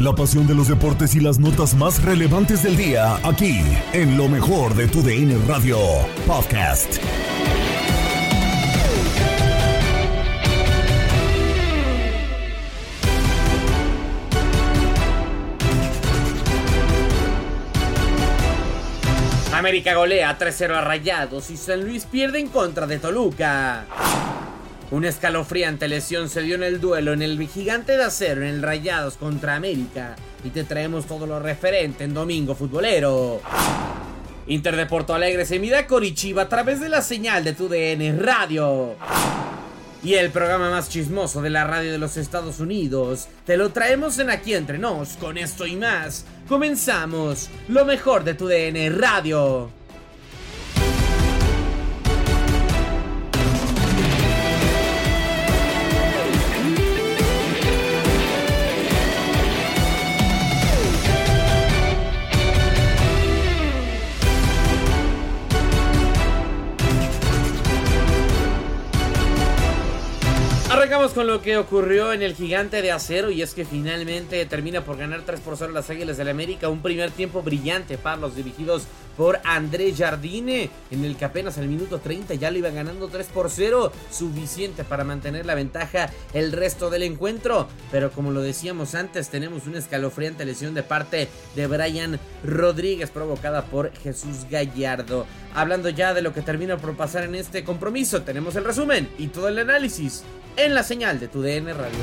La pasión de los deportes y las notas más relevantes del día, aquí, en lo mejor de tu DN Radio Podcast. América golea 3-0 a Rayados y San Luis pierde en contra de Toluca. Una escalofriante lesión se dio en el duelo en el gigante de acero en el Rayados contra América. Y te traemos todo lo referente en Domingo Futbolero. Inter de Porto Alegre se mide a a través de la señal de tu DN Radio. Y el programa más chismoso de la radio de los Estados Unidos, te lo traemos en Aquí Entre Nos, con esto y más. Comenzamos, lo mejor de tu DN Radio. arreglar. Arrancamos con lo que ocurrió en el gigante de acero y es que finalmente termina por ganar 3 por 0 las Águilas del América. Un primer tiempo brillante para los dirigidos por André Jardine en el que apenas al minuto 30 ya lo iba ganando 3 por 0. Suficiente para mantener la ventaja el resto del encuentro. Pero como lo decíamos antes, tenemos una escalofriante lesión de parte de Brian Rodríguez provocada por Jesús Gallardo. Hablando ya de lo que termina por pasar en este compromiso, tenemos el resumen y todo el análisis en la señal de tu DN Radio.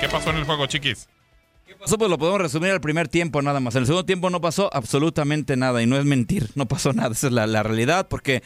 ¿Qué pasó en el juego, chiquis? Eso pues lo podemos resumir al primer tiempo nada más. En el segundo tiempo no pasó absolutamente nada y no es mentir, no pasó nada. Esa es la, la realidad porque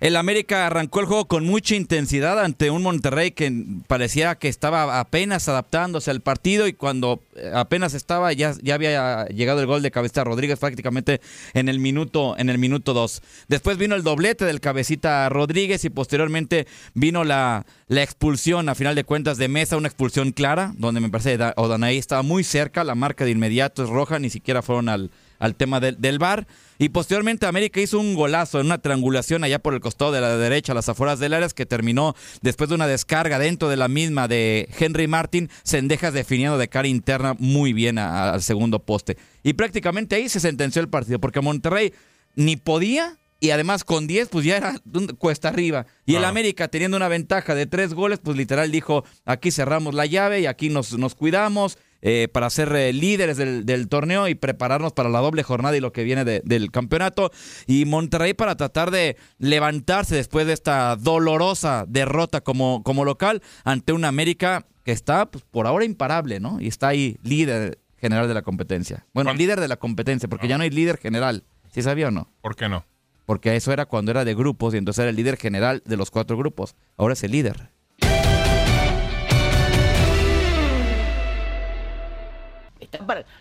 el América arrancó el juego con mucha intensidad ante un Monterrey que parecía que estaba apenas adaptándose al partido y cuando eh, apenas estaba ya, ya había llegado el gol de Cabecita Rodríguez prácticamente en el minuto en el minuto 2. Después vino el doblete del Cabecita Rodríguez y posteriormente vino la, la expulsión a final de cuentas de Mesa, una expulsión clara donde me parece que Odanaí estaba muy cerca, la marca de inmediato es roja, ni siquiera fueron al, al tema del, del VAR. Y posteriormente América hizo un golazo en una triangulación allá por el costado de la derecha, a las afueras del área, que terminó después de una descarga dentro de la misma de Henry Martin, Sendejas definiendo de cara interna muy bien a- a- al segundo poste. Y prácticamente ahí se sentenció el partido, porque Monterrey ni podía y además con 10 pues ya era cuesta arriba. Y el Ah. América teniendo una ventaja de tres goles, pues literal dijo, aquí cerramos la llave y aquí nos, nos cuidamos. Eh, para ser eh, líderes del, del, torneo y prepararnos para la doble jornada y lo que viene de, del campeonato. Y Monterrey para tratar de levantarse después de esta dolorosa derrota como, como local ante una América que está pues, por ahora imparable, ¿no? Y está ahí líder general de la competencia. Bueno, líder de la competencia, porque ya no hay líder general. ¿Sí sabía o no? ¿Por qué no? Porque eso era cuando era de grupos y entonces era el líder general de los cuatro grupos. Ahora es el líder.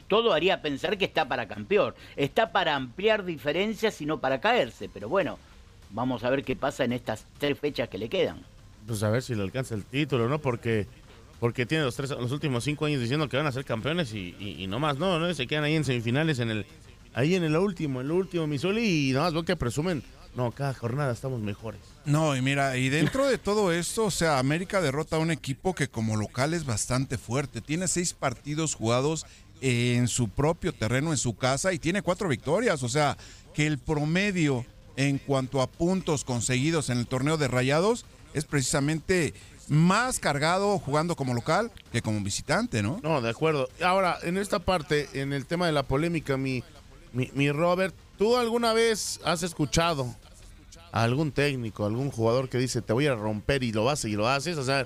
Todo haría pensar que está para campeón. Está para ampliar diferencias y no para caerse. Pero bueno, vamos a ver qué pasa en estas tres fechas que le quedan. Pues a ver si le alcanza el título, ¿no? Porque porque tiene los, tres, los últimos cinco años diciendo que van a ser campeones y, y, no más, no, no, se quedan ahí en semifinales, en el, ahí en el último, el último Misoli y nada más veo que presumen, no, cada jornada estamos mejores. No, y mira, y dentro de todo esto, o sea, América derrota a un equipo que como local es bastante fuerte, tiene seis partidos jugados en su propio terreno, en su casa, y tiene cuatro victorias, o sea, que el promedio en cuanto a puntos conseguidos en el torneo de Rayados es precisamente más cargado jugando como local que como visitante, ¿no? No, de acuerdo. Ahora, en esta parte, en el tema de la polémica, mi, mi, Robert, ¿tú alguna vez has escuchado a algún técnico, algún jugador que dice te voy a romper y lo haces y lo haces? O sea,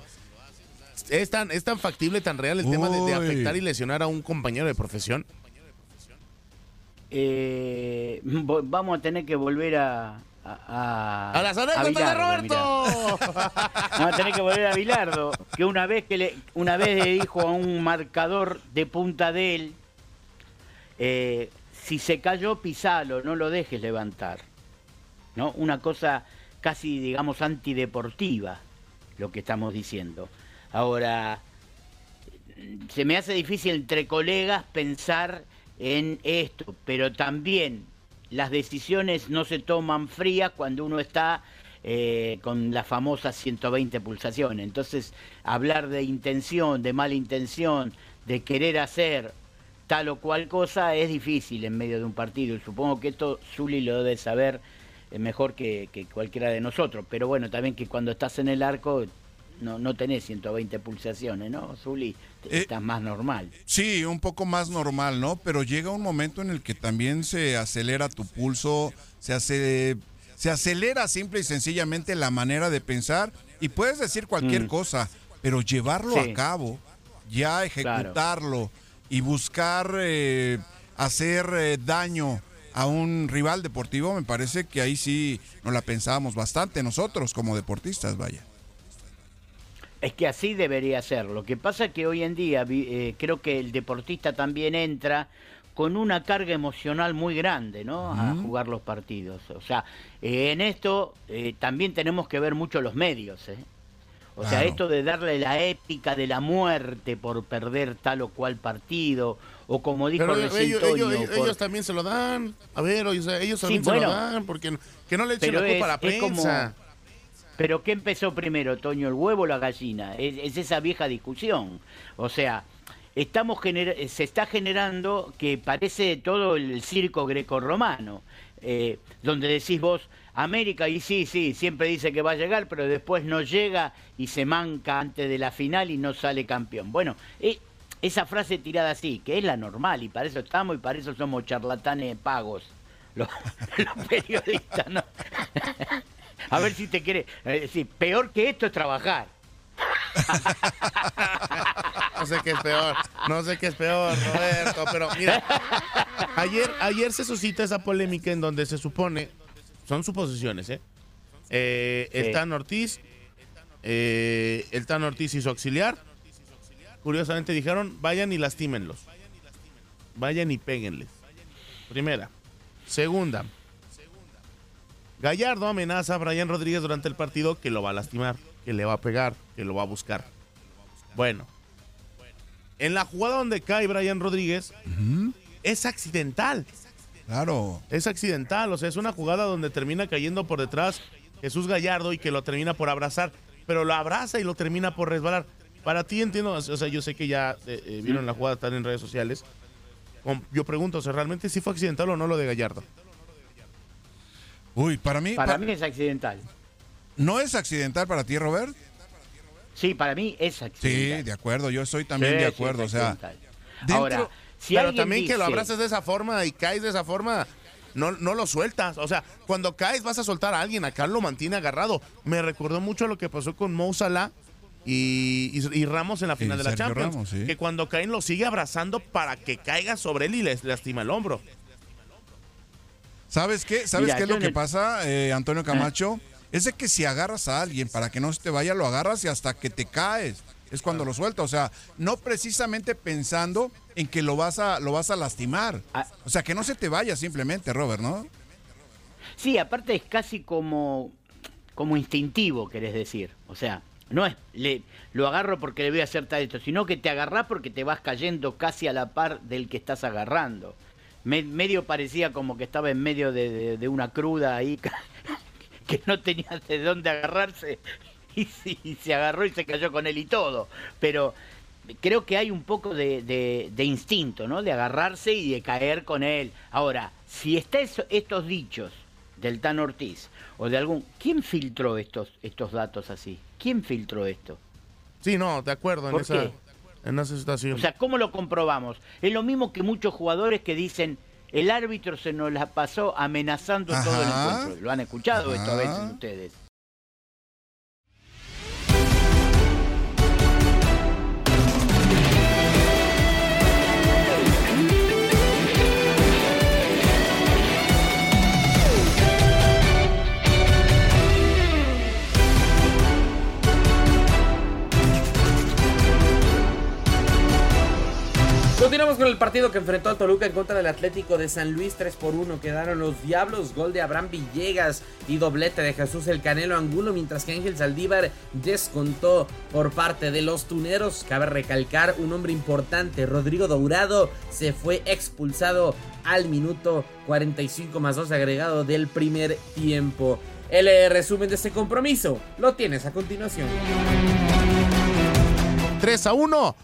¿es tan, es tan factible, tan real el tema de, afectar y lesionar a un compañero de profesión? Eh, vamos a tener que volver a, a, las anécdotas de Roberto. Vamos a tener que volver a Bilardo, que una vez que le, una vez le dijo a un marcador de punta de él, eh, si se cayó, pisalo, no lo dejes levantar. ¿No? Una cosa casi, digamos, antideportiva, lo que estamos diciendo. Ahora, se me hace difícil entre colegas pensar en esto, pero también las decisiones no se toman frías cuando uno está eh, con las famosas 120 pulsaciones. Entonces, hablar de intención, de mala intención, de querer hacer tal o cual cosa es difícil en medio de un partido. Y supongo que esto Zuli lo debe saber eh, mejor que, que cualquiera de nosotros. Pero bueno, también que cuando estás en el arco no, no tenés 120 pulsaciones, ¿no, Zuli? Eh, estás más normal. Sí, un poco más normal, ¿no? Pero llega un momento en el que también se acelera tu pulso, se hace... Se acelera simple y sencillamente la manera de pensar y puedes decir cualquier mm. cosa, pero llevarlo a cabo, ya ejecutarlo y buscar eh, hacer eh, daño a un rival deportivo, me parece que ahí sí nos la pensábamos bastante nosotros como deportistas, vaya. Es que así debería ser. Lo que pasa es que hoy en día eh, creo que el deportista también entra con una carga emocional muy grande, ¿no? A jugar los partidos. O sea, eh, en esto eh, también tenemos que ver mucho los medios, ¿eh? O sea, esto de darle la épica de la muerte por perder tal o cual partido, o como dijo Pero ellos, ellos, también se lo dan. A ver, ellos también se lo dan, porque que no le echen la culpa a la prensa. Pero ¿qué empezó primero, Toño, el huevo o la gallina? Es, esa vieja discusión. O sea, estamos se está generando que parece todo el circo greco-romano, eh, donde decís vos, América, y sí, sí, siempre dice que va a llegar, pero después no llega y se manca antes de la final y no sale campeón. Bueno, eh, esa frase tirada así, que es la normal, y para eso estamos y para eso somos charlatanes pagos, los, periodistas, ¿no? A ver si te quiere. decir, peor que esto es trabajar. No sé qué es peor, no sé qué es peor, Roberto, pero mira, ayer, ayer se suscita esa polémica en donde se supone, son suposiciones, ¿eh? eh el Tan Ortiz, eh, el Tan Ortiz y su auxiliar, curiosamente dijeron, vayan y lastímenlos, vayan y péguenles. Primera. Segunda, Gallardo amenaza a Brian Rodríguez durante el partido que lo va a lastimar, que le va a pegar, que lo va a buscar. Bueno, en la jugada donde cae Brian Rodríguez, es accidental. Claro. Es accidental, o sea, es una jugada donde termina cayendo por detrás Jesús Gallardo y que lo termina por abrazar, pero lo abraza y lo termina por resbalar. Para ti entiendo, o sea, yo sé que ya eh, eh, vieron la jugada, están en redes sociales. Yo pregunto, o sea, ¿realmente si fue accidental o no lo de Gallardo? Uy, para mí. Para, mí es accidental. ¿No es accidental para ti, Robert? Sí, para mí es accidental. Sí, de acuerdo, yo estoy también de acuerdo. o sea, Ahora, si Pero también que lo abraces de esa forma y caes de esa forma, no, no lo sueltas. O sea, cuando caes vas a soltar a alguien, acá lo mantiene agarrado. Me recordó mucho lo que pasó con Mo Salah y, y- y Ramos en la final de la Sergio Champions. Ramos, sí. Que cuando caen lo sigue abrazando para que caiga sobre él y les lastima el hombro. ¿Sabes qué? ¿Sabes Mira, qué es lo que el- pasa, eh, Antonio Camacho? Es de que si agarras a alguien para que no se te vaya, lo agarras y hasta que te caes. Es cuando lo suelta. O sea, no precisamente pensando en que lo vas a, lo vas a lastimar. Ah. O sea, que no se te vaya simplemente, Robert, ¿no? Sí, aparte es casi como, como instintivo, querés decir. O sea, no es le, lo agarro porque le voy a hacer tal esto, sino que te agarrás porque te vas cayendo casi a la par del que estás agarrando. Me- medio parecía como que estaba en medio de, de- de una cruda ahí, que no tenía de dónde agarrarse y, se agarró y se cayó con él y todo. Pero creo que hay un poco de, de- de instinto, ¿no? De agarrarse y de caer con él. Ahora, si está eso- estos dichos del Tan Ortiz o de algún... ¿Quién filtró estos, estos datos así? ¿Quién filtró esto? Sí, no, de acuerdo en ¿Por esa, en esa situación. O sea, ¿cómo lo comprobamos? Es lo mismo que muchos jugadores que dicen, el árbitro se nos la pasó amenazando todo el encuentro. ¿Lo han escuchado esto a veces ustedes? Continuamos con el partido que enfrentó al Toluca en contra del Atlético de San Luis 3 por 1. Quedaron los Diablos, gol de Abraham Villegas y doblete de Jesús el Canelo Angulo, mientras que Ángel Saldívar descontó por parte de los Tuneros. Cabe recalcar un hombre importante, Rodrigo Dourado, se fue expulsado al minuto 45 más 2 agregado del primer tiempo. El eh, resumen de este compromiso lo tienes a continuación. 3 a 1.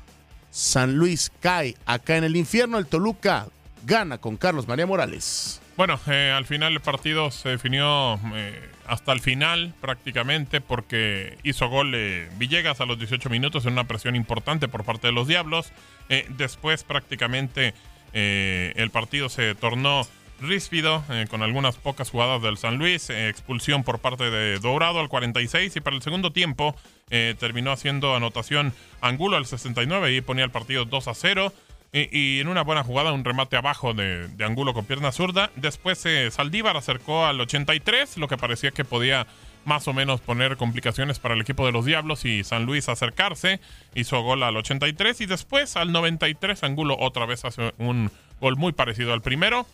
San Luis cae acá en el infierno. El Toluca gana con Carlos María Morales. Bueno, eh, al final el partido se definió eh, hasta el final prácticamente porque hizo gol eh, Villegas a los 18 minutos en una presión importante por parte de los Diablos. Eh, después prácticamente el partido se tornó ríspido eh, con algunas pocas jugadas del San Luis, eh, expulsión por parte de Dorado al 46 y para el segundo tiempo eh, terminó haciendo anotación Angulo al 69 y ponía el partido 2 a 0. Y, en una buena jugada, un remate abajo de, de Angulo con pierna zurda. Después Saldívar acercó al 83, lo que parecía que podía más o menos poner complicaciones para el equipo de los Diablos y San Luis acercarse. Hizo gol al 83 y después al 93 Angulo otra vez hace un gol muy parecido al primero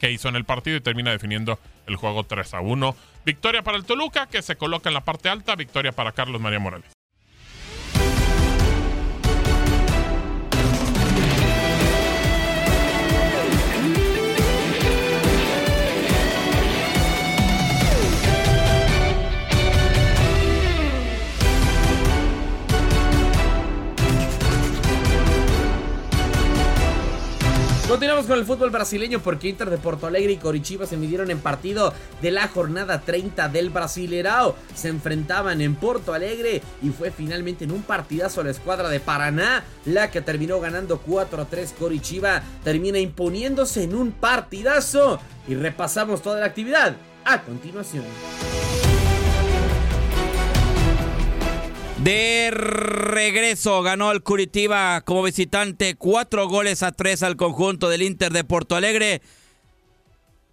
que hizo en el partido y termina definiendo el juego 3 a 1. Victoria para el Toluca, que se coloca en la parte alta. Victoria para Carlos María Morales. Continuamos con el fútbol brasileño porque Inter de Porto Alegre y Coritiba se midieron en partido de la jornada 30 del Brasilerao. Se enfrentaban en Porto Alegre y fue finalmente en un partidazo la escuadra de Paraná la que terminó ganando 4 a 3. Coritiba termina imponiéndose en un partidazo y repasamos toda la actividad a continuación. De regreso ganó el Curitiba como visitante cuatro goles a tres al conjunto del Inter de Porto Alegre.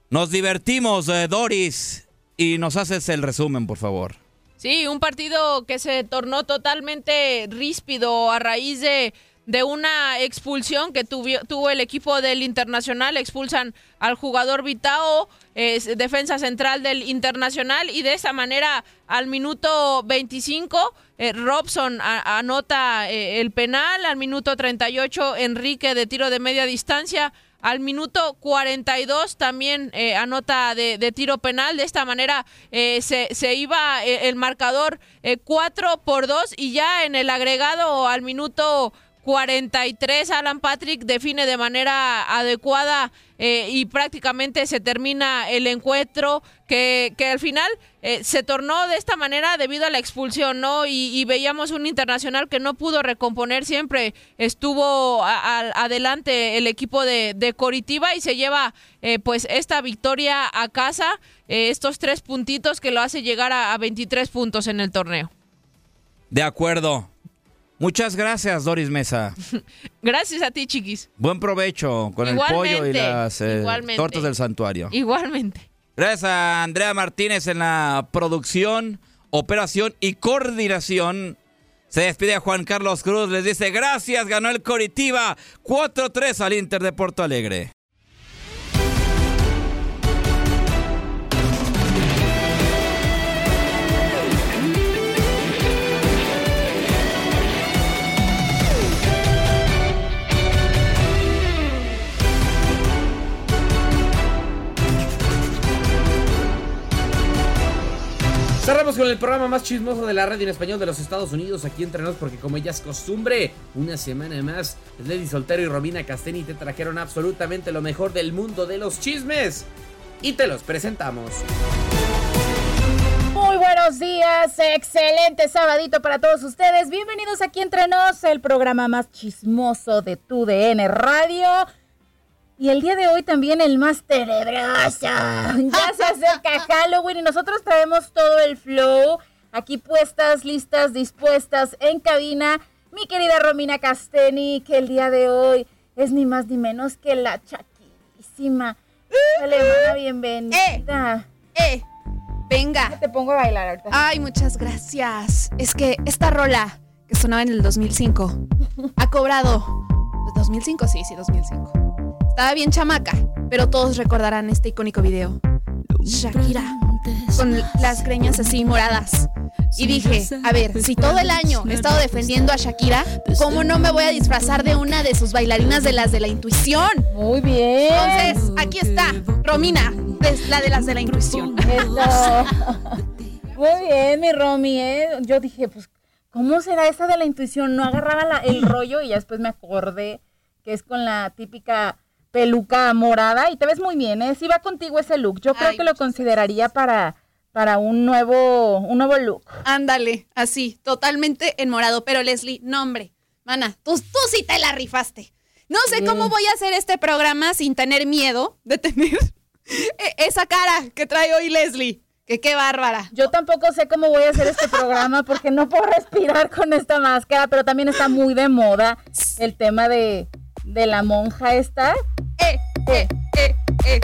Nos divertimos, eh, Doris, y nos haces el resumen, por favor. Sí, un partido que se tornó totalmente ríspido a raíz de, de una expulsión que tuvo, el equipo del Internacional. Expulsan al jugador Vitao, defensa central del Internacional, y de esa manera al minuto 25 eh, Robson anota eh, el penal, al minuto 38 Enrique de tiro de media distancia. Al minuto 42 también eh, anota de, tiro penal. De esta manera se, iba eh, el marcador eh, 4 por 2 y ya en el agregado al minuto 43. Alan Patrick define de manera adecuada eh, y prácticamente se termina el encuentro que, que al final eh, se tornó de esta manera debido a la expulsión, ¿no? Y, veíamos un internacional que no pudo recomponer, siempre estuvo a- adelante el equipo de, de Coritiba y se lleva eh, pues esta victoria a casa, estos tres puntitos que lo hace llegar a, a 23 puntos en el torneo. De acuerdo. Muchas gracias, Doris Mesa. Gracias a ti, chiquis. Buen provecho con el pollo y las eh, tortas del santuario. Igualmente. Gracias a Andrea Martínez en la producción, operación y coordinación. Se despide a Juan Carlos Cruz, les dice gracias, ganó el Coritiba 4-3 al Inter de Porto Alegre. Cerramos con el programa más chismoso de la radio en español de los Estados Unidos, aquí entre nos, porque como ya es costumbre, una semana más, Lady Soltero y Romina Casteni te trajeron absolutamente lo mejor del mundo de los chismes. Y te los presentamos. Muy buenos días, excelente sabadito para todos ustedes. Bienvenidos aquí entre nos, el programa más chismoso de tu DN Radio. Y el día de hoy también el más tenebroso. Ya se acerca Halloween y nosotros traemos todo el flow aquí puestas, listas, dispuestas en cabina. Mi querida Romina Casteni, que el día de hoy es ni más ni menos que la chaquísima. Alemana, bienvenida. ¡Eh! Venga. Te pongo a bailar ahorita. Ay, muchas gracias. Es que esta rola que sonaba en el 2005 ha cobrado. pues, ¿2005? Sí, sí, 2005. Estaba bien chamaca, pero todos recordarán este icónico video. Shakira, con las greñas así moradas. Y dije, a ver, si todo el año he estado defendiendo a Shakira, ¿cómo no me voy a disfrazar de una de sus bailarinas de las de la intuición? Muy bien. Entonces, aquí está, Romina, es la de las de la intuición. Muy bien, mi Romy, ¿eh? Yo dije, pues, ¿cómo será esa de la intuición? No agarraba la- el rollo y ya después me acordé que es con la típica peluca morada y te ves muy bien, ¿eh? Sí va contigo ese look. Yo creo que lo consideraría para, para un nuevo, un nuevo look. Ándale, así, totalmente en morado. Pero Leslie, no hombre, mana, tú, tú sí te la rifaste. No sé cómo voy a hacer este programa sin tener miedo de tener e- esa cara que trae hoy Leslie. Que qué bárbara. Yo tampoco sé cómo voy a hacer este programa porque no puedo respirar con esta máscara, pero también está muy de moda el tema de, de la monja esta. Eh, eh, eh, eh.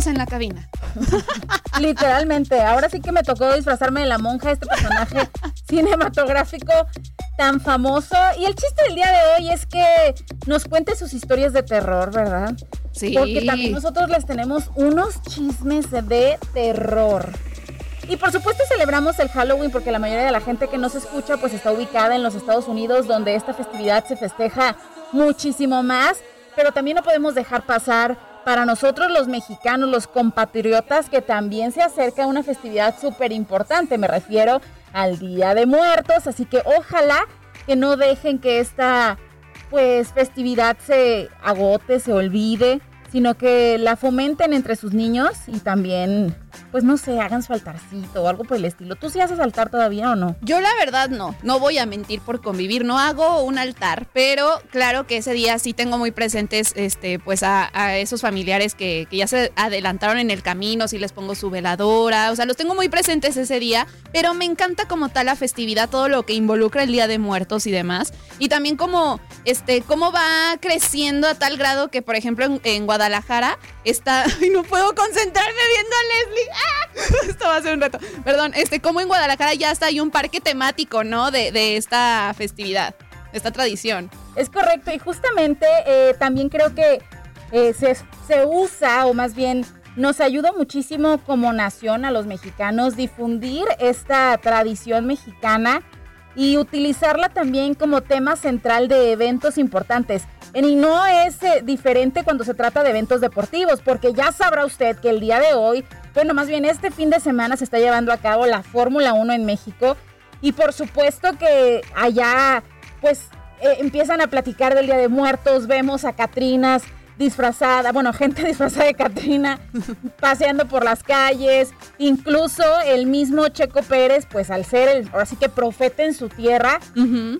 Estamos en la cabina. Literalmente, ahora sí que me tocó disfrazarme de la monja, este personaje cinematográfico tan famoso. Y el chiste del día de hoy es que nos cuente sus historias de terror, ¿verdad? Sí. Porque también nosotros les tenemos unos chismes de terror. Y por supuesto celebramos el Halloween porque la mayoría de la gente que nos escucha pues está ubicada en los Estados Unidos donde esta festividad se festeja muchísimo más, pero también no podemos dejar pasar para nosotros los mexicanos, los compatriotas, que también se acerca una festividad súper importante, me refiero al Día de Muertos, así que ojalá que no dejen que esta pues festividad se agote, se olvide, sino que la fomenten entre sus niños y también, pues no sé, hagan su altarcito o algo por el estilo. ¿Tú sí haces altar todavía o no? Yo la verdad no, no voy a mentir por convivir, no hago un altar, pero claro que ese día sí tengo muy presentes este, pues a, esos familiares que, ya se adelantaron en el camino, sí les pongo su veladora, o sea, los tengo muy presentes ese día, pero me encanta como tal la festividad, todo lo que involucra el Día de Muertos y demás, y también como, este, cómo va creciendo a tal grado que, por ejemplo, en, en Guadalajara está, ay, no puedo concentrarme viendo a Leslie. esto va a ser un reto, perdón, este, como en Guadalajara ya está hay un parque temático, ¿no? De, esta festividad, de esta tradición. Es correcto, y justamente eh, también creo que eh, se, se usa, o más bien nos ayuda muchísimo como nación a los mexicanos difundir esta tradición mexicana y utilizarla también como tema central de eventos importantes. Y no es eh, diferente cuando se trata de eventos deportivos, porque ya sabrá usted que el día de hoy, bueno, más bien este fin de semana se está llevando a cabo la Fórmula 1 en México. Y por supuesto que allá, pues, eh, empiezan a platicar del Día de Muertos, vemos a Catrinas disfrazada, bueno, gente disfrazada de Catrina paseando por las calles, incluso el mismo Checo Pérez, pues al ser el, ahora sí que profeta en su tierra,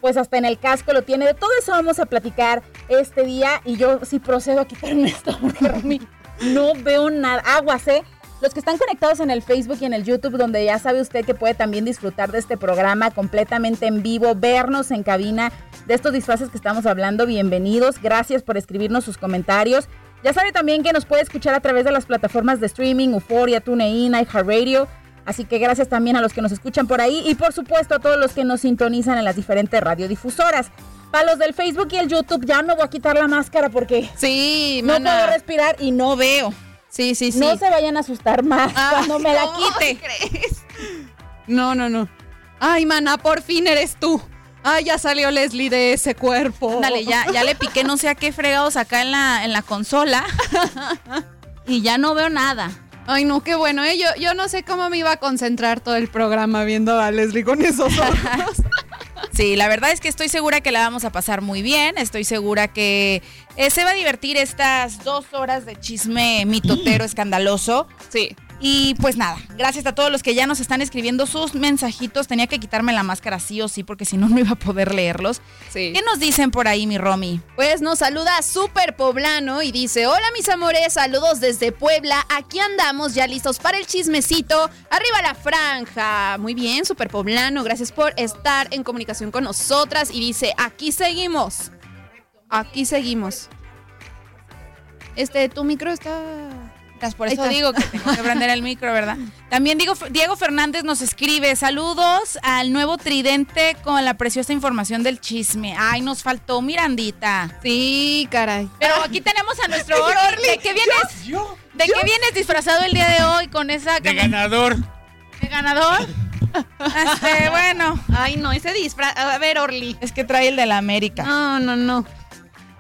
pues hasta en el casco lo tiene. De todo eso vamos a platicar este día y yo sí procedo a quitarme esto porque no veo nada. Aguas, ¿eh? Los que están conectados en el Facebook y en el YouTube, donde ya sabe usted que puede también disfrutar de este programa completamente en vivo, vernos en cabina de estos disfraces que estamos hablando, bienvenidos. Gracias por escribirnos sus comentarios. Ya sabe también que nos puede escuchar a través de las plataformas de streaming, Euphoria, TuneIn, iHeartRadio. Así que gracias también a los que nos escuchan por ahí y por supuesto a todos los que nos sintonizan en las diferentes radiodifusoras. Para los del Facebook y el YouTube ya no voy a quitar la máscara porque sí, no puedo respirar y no veo. Sí, sí, sí. No se vayan a asustar más Ah, cuando me la ¿cómo quite. crees? No, no, no. Ay, mana, por fin eres tú. Ay, ya salió Leslie de ese cuerpo. Dale, ya, ya le piqué no sé a qué fregados acá en la, en la consola. y ya no veo nada. Ay, no, qué bueno, ¿eh? Yo, yo no sé cómo me iba a concentrar todo el programa viendo a Leslie con esos ojos. Sí, la verdad es que estoy segura que la vamos a pasar muy bien. Estoy segura que eh, se va a divertir estas dos horas de chisme mitotero escandaloso. Sí. Y pues nada, gracias a todos los que ya nos están escribiendo sus mensajitos. Tenía que quitarme la máscara sí o sí, porque si no, no iba a poder leerlos. Sí. ¿Qué nos dicen por ahí, mi Romy? Pues nos saluda Super Poblano y dice, hola mis amores, saludos desde Puebla, aquí andamos ya listos para el chismecito, arriba la franja. Muy bien, Super Poblano, gracias por estar en comunicación con nosotras y dice, aquí seguimos, aquí seguimos. Este, tu micro está... Por eso digo que tengo que prender el micro, ¿verdad? También digo, Diego Fernández nos escribe, saludos al nuevo tridente con la preciosa información del chisme. Ay, nos faltó Mirandita. Sí, caray. Pero aquí tenemos a nuestro Orly. ¿De qué vienes? ¿De qué vienes disfrazado el día de hoy con esa De ganador. ¿De ganador? Este, bueno. Ay, no, ese disfraz... A ver, Orly. Es que trae el de la América. No, no, no.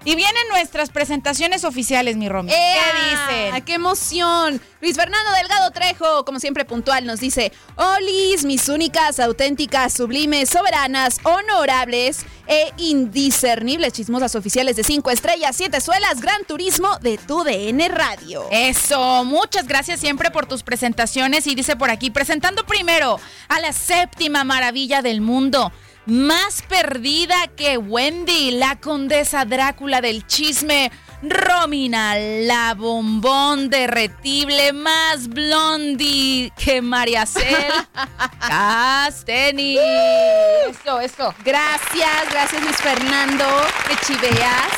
Y vienen nuestras presentaciones oficiales, mi Romy. ¿Qué dicen? ¡Qué emoción! Luis Fernando Delgado Trejo, como siempre puntual, nos dice: Olis, mis únicas, auténticas, sublimes, soberanas, honorables e indiscernibles chismosas oficiales de 5 estrellas, 7 suelas, Gran Turismo de tu DN Radio. Eso, muchas gracias siempre por tus presentaciones y dice por aquí, presentando primero a la séptima maravilla del mundo, más perdida que Wendy, la condesa Drácula del chisme, Romina, la bombón derretible más blondie que María Cel Casteni. Eso, eso. Gracias, gracias Luis Fernando, que chiveas.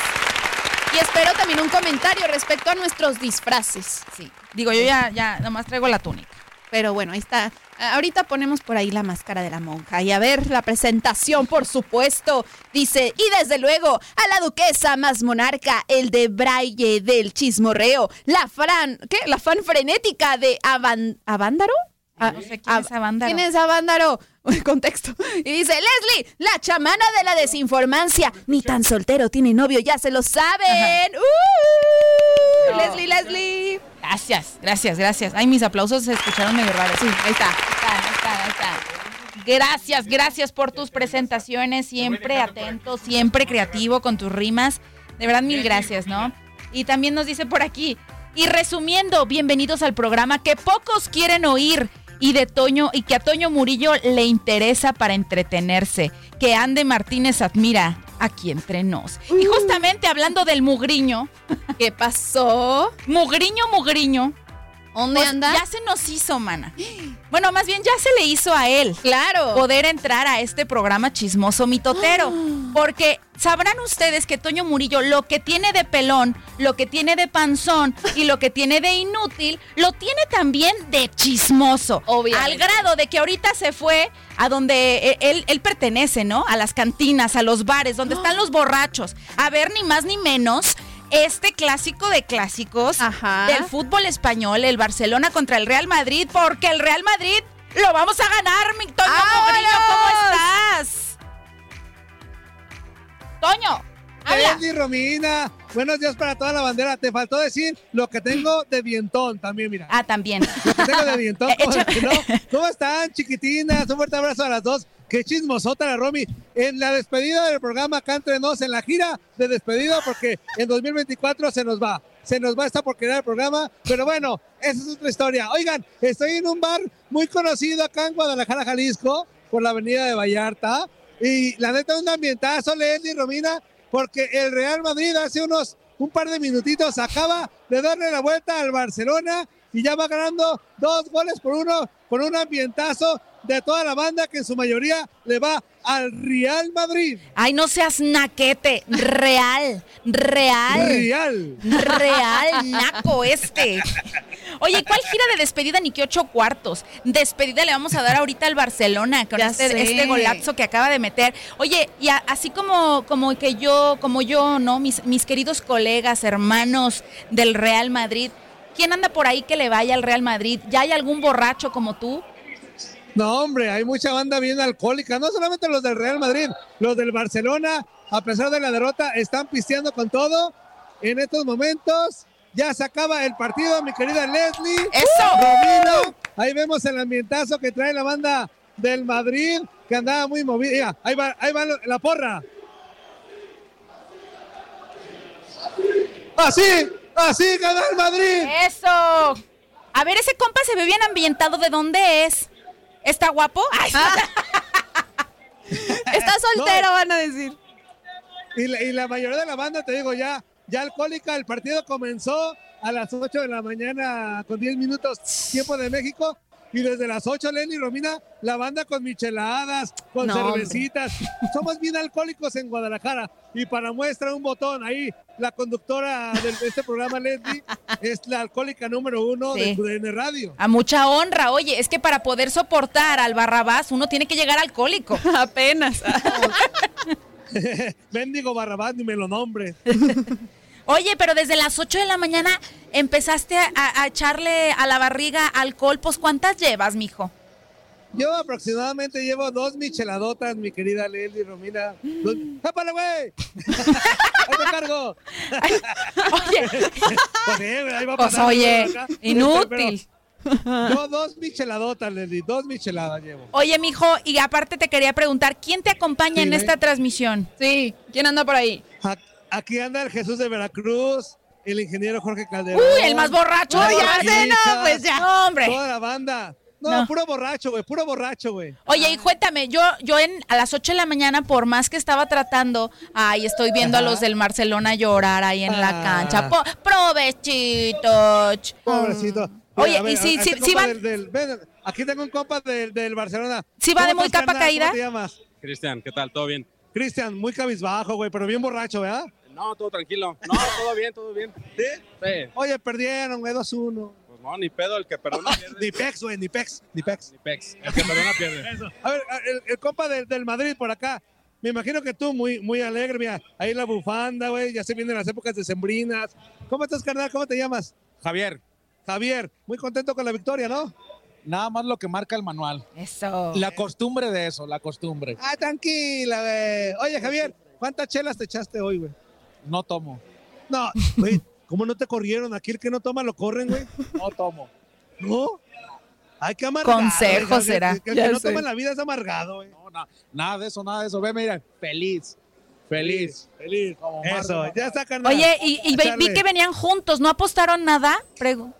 Y espero también un comentario respecto a nuestros disfraces. Sí. Digo, yo ya, ya, nomás traigo la túnica. Pero bueno, ahí está. Ah, Ahorita ponemos por ahí la máscara de la monja. Y a ver, la presentación, por supuesto. Dice, y desde luego, a la duquesa más monarca, el de Braille del chismorreo, la Fran, ¿qué? La fan frenética de Avan- ¿Avándaro? Ah, No sé quién es Avándaro. ¿Quién es Avándaro? Contexto. Y dice, Leslie, la chamana de la desinformancia. Ni tan soltero tiene novio, ya se lo saben. ¡Uh! No. Leslie, Leslie. Gracias, gracias, gracias. Ay, mis aplausos se escucharon medio raros. Sí, ahí está. Está, ahí está. Gracias, gracias por tus presentaciones, siempre atento, siempre creativo con tus rimas. De verdad, mil gracias, ¿no? Y también nos dice por aquí, y resumiendo, bienvenidos al programa que pocos quieren oír y de Toño y que a Toño Murillo le interesa para entretenerse, que Ande Martínez admira aquí entre nos. Y justamente hablando del mugriño, ¿Qué pasó? mugriño, mugriño, ¿Dónde pues, anda? Ya se nos hizo, mana. Bueno, más bien ya se le hizo a él. Claro. Poder entrar a este programa chismoso mitotero. Porque sabrán ustedes que Toño Murillo lo que tiene de pelón, lo que tiene de panzón y lo que tiene de inútil, lo tiene también de chismoso. Obviamente. Al grado de que ahorita se fue a donde él, él pertenece, ¿no? A las cantinas, a los bares, donde están los borrachos. A ver ni más ni menos este clásico de clásicos Ajá. del fútbol español, el Barcelona contra el Real Madrid, porque el Real Madrid lo vamos a ganar, mi Toño ¿cómo estás? Toño, Habla. Romina, buenos días para toda la bandera. Te faltó decir lo que tengo de vientón también, mira. Ah, también. Lo que tengo de vientón. ¿cómo, no? ¿Cómo están, chiquitinas? Un fuerte abrazo a las dos. Qué chismosota la Romy. En la despedida del programa acá entre nos, en la gira de despedida, porque en 2024 se nos va. Se nos va esta porquería del programa. Pero bueno, esa es otra historia. Oigan, estoy en un bar muy conocido acá en Guadalajara, Jalisco, por la avenida de Vallarta. Y la neta, un ambientazo, Leslie Romina, porque el Real Madrid hace unos un par de minutitos acaba de darle la vuelta al Barcelona y ya va ganando dos goles por uno con un ambientazo de toda la banda que en su mayoría le va al Real Madrid. Ay, no seas naquete. Real. Real. Real. Real, naco este. Oye, ¿cuál gira de despedida ni que ocho cuartos? Despedida le vamos a dar ahorita al Barcelona con este, este golazo que acaba de meter. Oye, y a- así como, como que yo, como yo, ¿no? Mis, mis queridos colegas, hermanos del Real Madrid, ¿quién anda por ahí que le vaya al Real Madrid? ¿Ya hay algún borracho como tú? No, hombre, hay mucha banda bien alcohólica, no solamente los del Real Madrid, los del Barcelona, a pesar de la derrota, están pisteando con todo. En estos momentos ya se acaba el partido, mi querida Leslie. ¡Eso! Romino, ahí vemos el ambientazo que trae la banda del Madrid, que andaba muy movida. Mira, ahí va, ahí va la porra. Así, así gana el Madrid. ¡Eso! A ver, ese compa se ve bien ambientado. ¿De dónde es? ¿Está guapo? Ay, Está soltero, van a decir. Y la, y la mayoría de la banda, te digo, ya, ya alcohólica. El partido comenzó a las 8 de la mañana con 10 minutos tiempo de México. Y desde las 8, Lenny Romina, la banda con micheladas, con No, hombre. cervecitas. Somos bien alcohólicos en Guadalajara. Y para muestra un botón ahí, la conductora de este programa, Leslie, es la alcohólica número uno Sí. de QDN Radio. A mucha honra. Oye, es que para poder soportar al Barrabás uno tiene que llegar alcohólico. Apenas. Mendigo Barrabás, ni me lo nombre. Oye, pero desde las 8 de la mañana empezaste a, a echarle a la barriga alcohol. Pues, ¿cuántas llevas, mijo? Yo aproximadamente llevo dos micheladotas, mi querida Leslie Romina. ¡Jápale, güey! ¡Ahí te cargo! Oye, Pues, eh, ahí va pues oye, inútil. Pero Yo dos micheladotas, Leslie, dos micheladas llevo. Oye, mijo, y aparte te quería preguntar, ¿quién te acompaña Sí, en esta transmisión? Sí, ¿quién anda por ahí? Aquí anda el Jesús de Veracruz, el ingeniero Jorge Calderón. Uy, el más borracho. Uy, ya sé, no, pues ya. No, hombre. Toda la banda. No, No. puro borracho, güey, puro borracho, güey. Oye, y cuéntame, yo, yo en, a las 8 de la mañana, por más que estaba tratando, ay, estoy viendo a los del Barcelona llorar ahí en la Ah. cancha. Po- provechito. ch. Pobrecito. Oye, Mira, a y si, si, este si van, del- del- ven, aquí tengo un compa del, del Barcelona. ¿Sí va de ¿Cómo muy capa caída? ¿Cómo te llamas? Cristian, ¿qué tal? ¿Todo bien? Cristian, muy cabizbajo, güey, pero bien borracho, ¿verdad? No, todo tranquilo. No, todo bien, todo bien. ¿Sí? Sí. Oye, perdieron, güey, 2-1. Pues no, ni pedo, el que perdona pierde. Ni pex, güey, ni pex, ni pex. Ni pex. El que perdona pierde. A ver, el, el compa del, del Madrid por acá. Me imagino que tú muy, muy alegre, mira, ahí la bufanda, güey, ya se vienen las épocas de sembrinas. ¿Cómo estás, carnal? ¿Cómo te llamas? Javier, Javier, muy contento con la victoria, ¿no? nada más lo que marca el manual. Eso. La costumbre de eso, la costumbre. Ah, tranquila, güey. Oye, Javier, ¿cuántas chelas te echaste hoy, güey? No tomo, No, güey, ¿cómo no te corrieron? Aquí el que no toma lo corren, güey. no tomo. ¿No? Ay, qué amargado. Consejo güey, será. Que, que que no sé. toma en la vida es amargado, güey. No, na- nada de eso, nada de eso. Ve, mira, feliz. Feliz. Feliz. Como Eso, Marta. ya está, carnal. Oye, y, y ve- vi que venían juntos, ¿no apostaron nada? Pregu-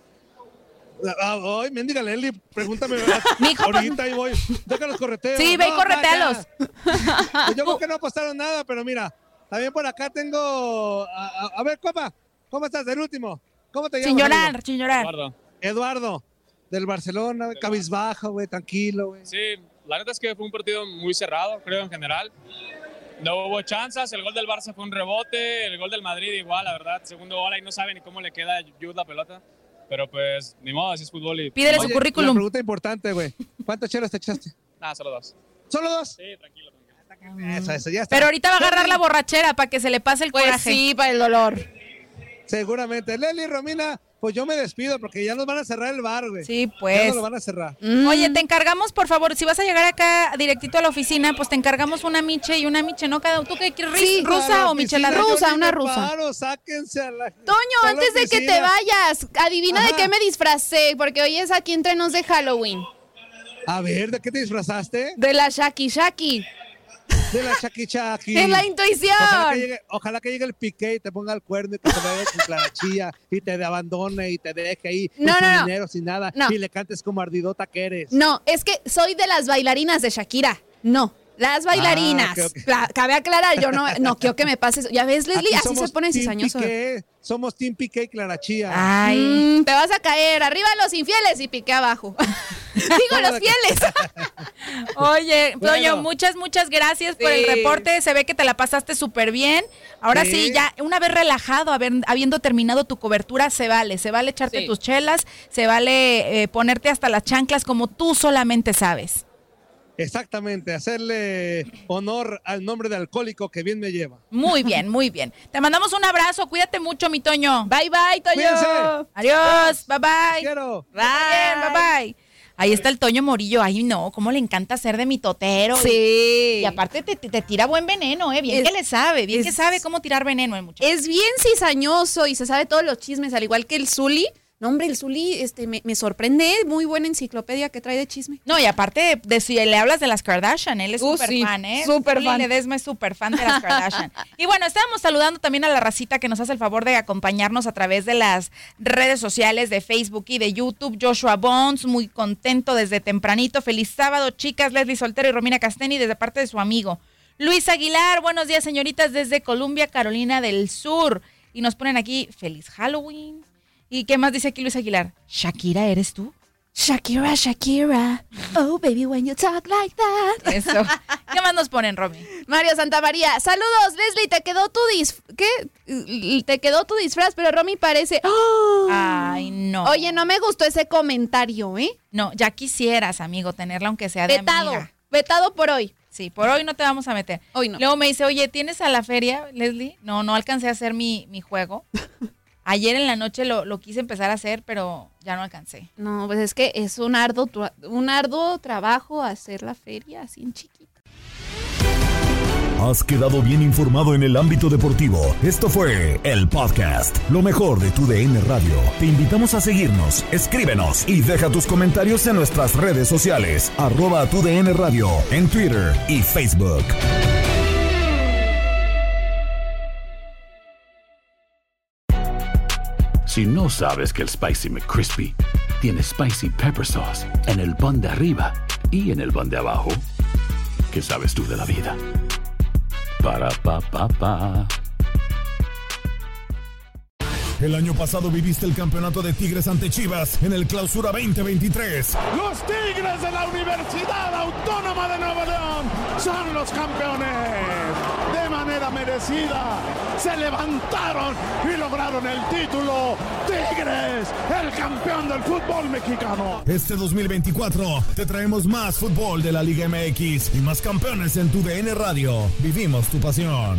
Ah, Ay, mendiga Leli, pregúntame. Mijo, ahorita ahí voy. Déjalos correteos. Sí, ve y No, corretealos. ya, ya. Pues yo creo que no apostaron nada, pero mira, también por acá tengo. A, a- a ver, copa, ¿cómo estás? El último. ¿Cómo te llamas? Sin llorar, amigo? sin llorar. Eduardo. Eduardo, del Barcelona, güey, cabizbajo, güey, tranquilo, güey. Sí, la neta es que fue un partido muy cerrado, creo, en general. No hubo chances, el gol del Barça fue un rebote, el gol del Madrid igual, la verdad. Segundo gol ahí no sabe ni cómo le queda a Jude la pelota. Pero pues, ni modo, así es fútbol y... Pídele su currículum. La pregunta importante, güey. ¿Cuántas chelas te echaste? Nada, solo dos. ¿Solo dos? Sí, tranquilo. Eso, eso, ya está. Pero ahorita va a agarrar la borrachera para que se le pase el Pues coraje. sí, para el dolor. Seguramente. Leli, Romina, Pues yo me despido porque ya nos van a cerrar el bar, güey. Sí, Ya pues. nos lo van a cerrar. Oye, te encargamos, por favor, si vas a llegar acá directito a la oficina, pues te encargamos una miche y una miche, ¿no? Cada ¿Tú qué quieres? Sí, ¿Rusa o yo Rusa, una rusa. paro, sáquense a la... Toño, a la antes de que te vayas, adivina de qué me disfracé, porque hoy es aquí entre nos de Halloween. A ver, ¿de qué te disfrazaste? De la Shaki Shaki. De la Chucky Chucky. Es la intuición. Ojalá que, llegue, ojalá que llegue el piqué y te ponga el cuerno y que te vaya con clarachilla y te abandone y te deje ahí No, sin no, no. dinero, sin nada y le cantes como ardidota que eres. No, es que soy de las bailarinas de Shakira. No. Las bailarinas. Ah. Cla- Cabe aclarar, yo no, no quiero que me pases. Ya ves, Leslie, Aquí así se pone cizañoso. Piqué, somos Team Piqué y Clarachía. Ay. Mm, te vas a caer. Arriba los infieles y piqué abajo. Digo los fieles. Oye, Bueno. Toño, muchas, muchas gracias por el reporte. Se ve que te la pasaste súper bien. Ahora sí. Sí. ya una vez relajado, haber- habiendo terminado tu cobertura, se vale. Se vale echarte Sí. tus chelas, se vale eh, ponerte hasta las chanclas como tú solamente sabes. Exactamente, hacerle honor al nombre de alcohólico que bien me lleva. Muy bien, muy bien. Te mandamos un abrazo. Cuídate mucho, mi Toño. Bye, bye, Toño. Cuídense. Adiós. Bye, bye. Quiero. Bye. Bye, bye. Ahí está el Toño Morillo. Ay, no, cómo le encanta ser de mi totero. Sí. Y aparte te, te- te tira buen veneno, ¿eh? Bien Es- que le sabe, bien que sabe cómo tirar veneno el muchacho. Es bien cizañoso y se sabe todos los chismes, al igual que el Zuli. No, hombre, el Zuli este, me, me sorprende. Muy buena enciclopedia que trae de chisme. No, y aparte de si le hablas de las Kardashian, él es Uh, súper sí, fan, ¿eh? súper Zuli fan. Ledesma es súper fan de las Kardashian. y bueno, estábamos saludando también a la racita que nos hace el favor de acompañarnos a través de las redes sociales de Facebook y de YouTube. Joshua Bones, muy contento desde tempranito. Feliz sábado, chicas. Leslie Soltero y Romina Casteni desde parte de su amigo. Luis Aguilar, buenos días, señoritas, desde Columbia, Carolina del Sur. Y nos ponen aquí, feliz Halloween. ¿Y qué más dice aquí Luis Aguilar? Shakira, ¿eres tú? Shakira, Shakira. Oh, baby, when you talk like that. Eso. ¿Qué más nos ponen, Romy? Mario Santamaría, saludos, Leslie, te quedó tu dis... ¿Qué? Te quedó tu disfraz, pero Romy parece... ¡Oh! Ay, no. Oye, no me gustó ese comentario, ¿eh? No, ya quisieras, amigo, tenerla aunque sea de Vetado, amiga. vetado por hoy. Sí, por hoy no te vamos a meter. Hoy no. Luego me dice, oye, ¿tienes a la feria, Leslie? No, no alcancé a hacer mi, mi juego. Ayer en la noche lo, lo quise empezar a hacer, pero ya no alcancé. No, pues es que es un arduo, un arduo trabajo hacer la feria así en chiquita. Has quedado bien informado en el ámbito deportivo. Esto fue el podcast, lo mejor de tu DN Radio. Te invitamos a seguirnos, escríbenos y deja tus comentarios en nuestras redes sociales, arroba tu DN Radio, en Twitter y Facebook. Si no sabes que el Spicy McCrispy tiene Spicy Pepper Sauce en el pan de arriba y en el pan de abajo, ¿qué sabes tú de la vida? Para, pa, pa, pa. El año pasado viviste el campeonato de Tigres ante Chivas en el Clausura 2023. Los Tigres de la Universidad Autónoma de Nuevo León son los campeones. De merecida, se levantaron y lograron el título. Tigres, el campeón del fútbol mexicano. Este 2024 te traemos más fútbol de la Liga MX y más campeones en tu DN Radio. Vivimos tu pasión.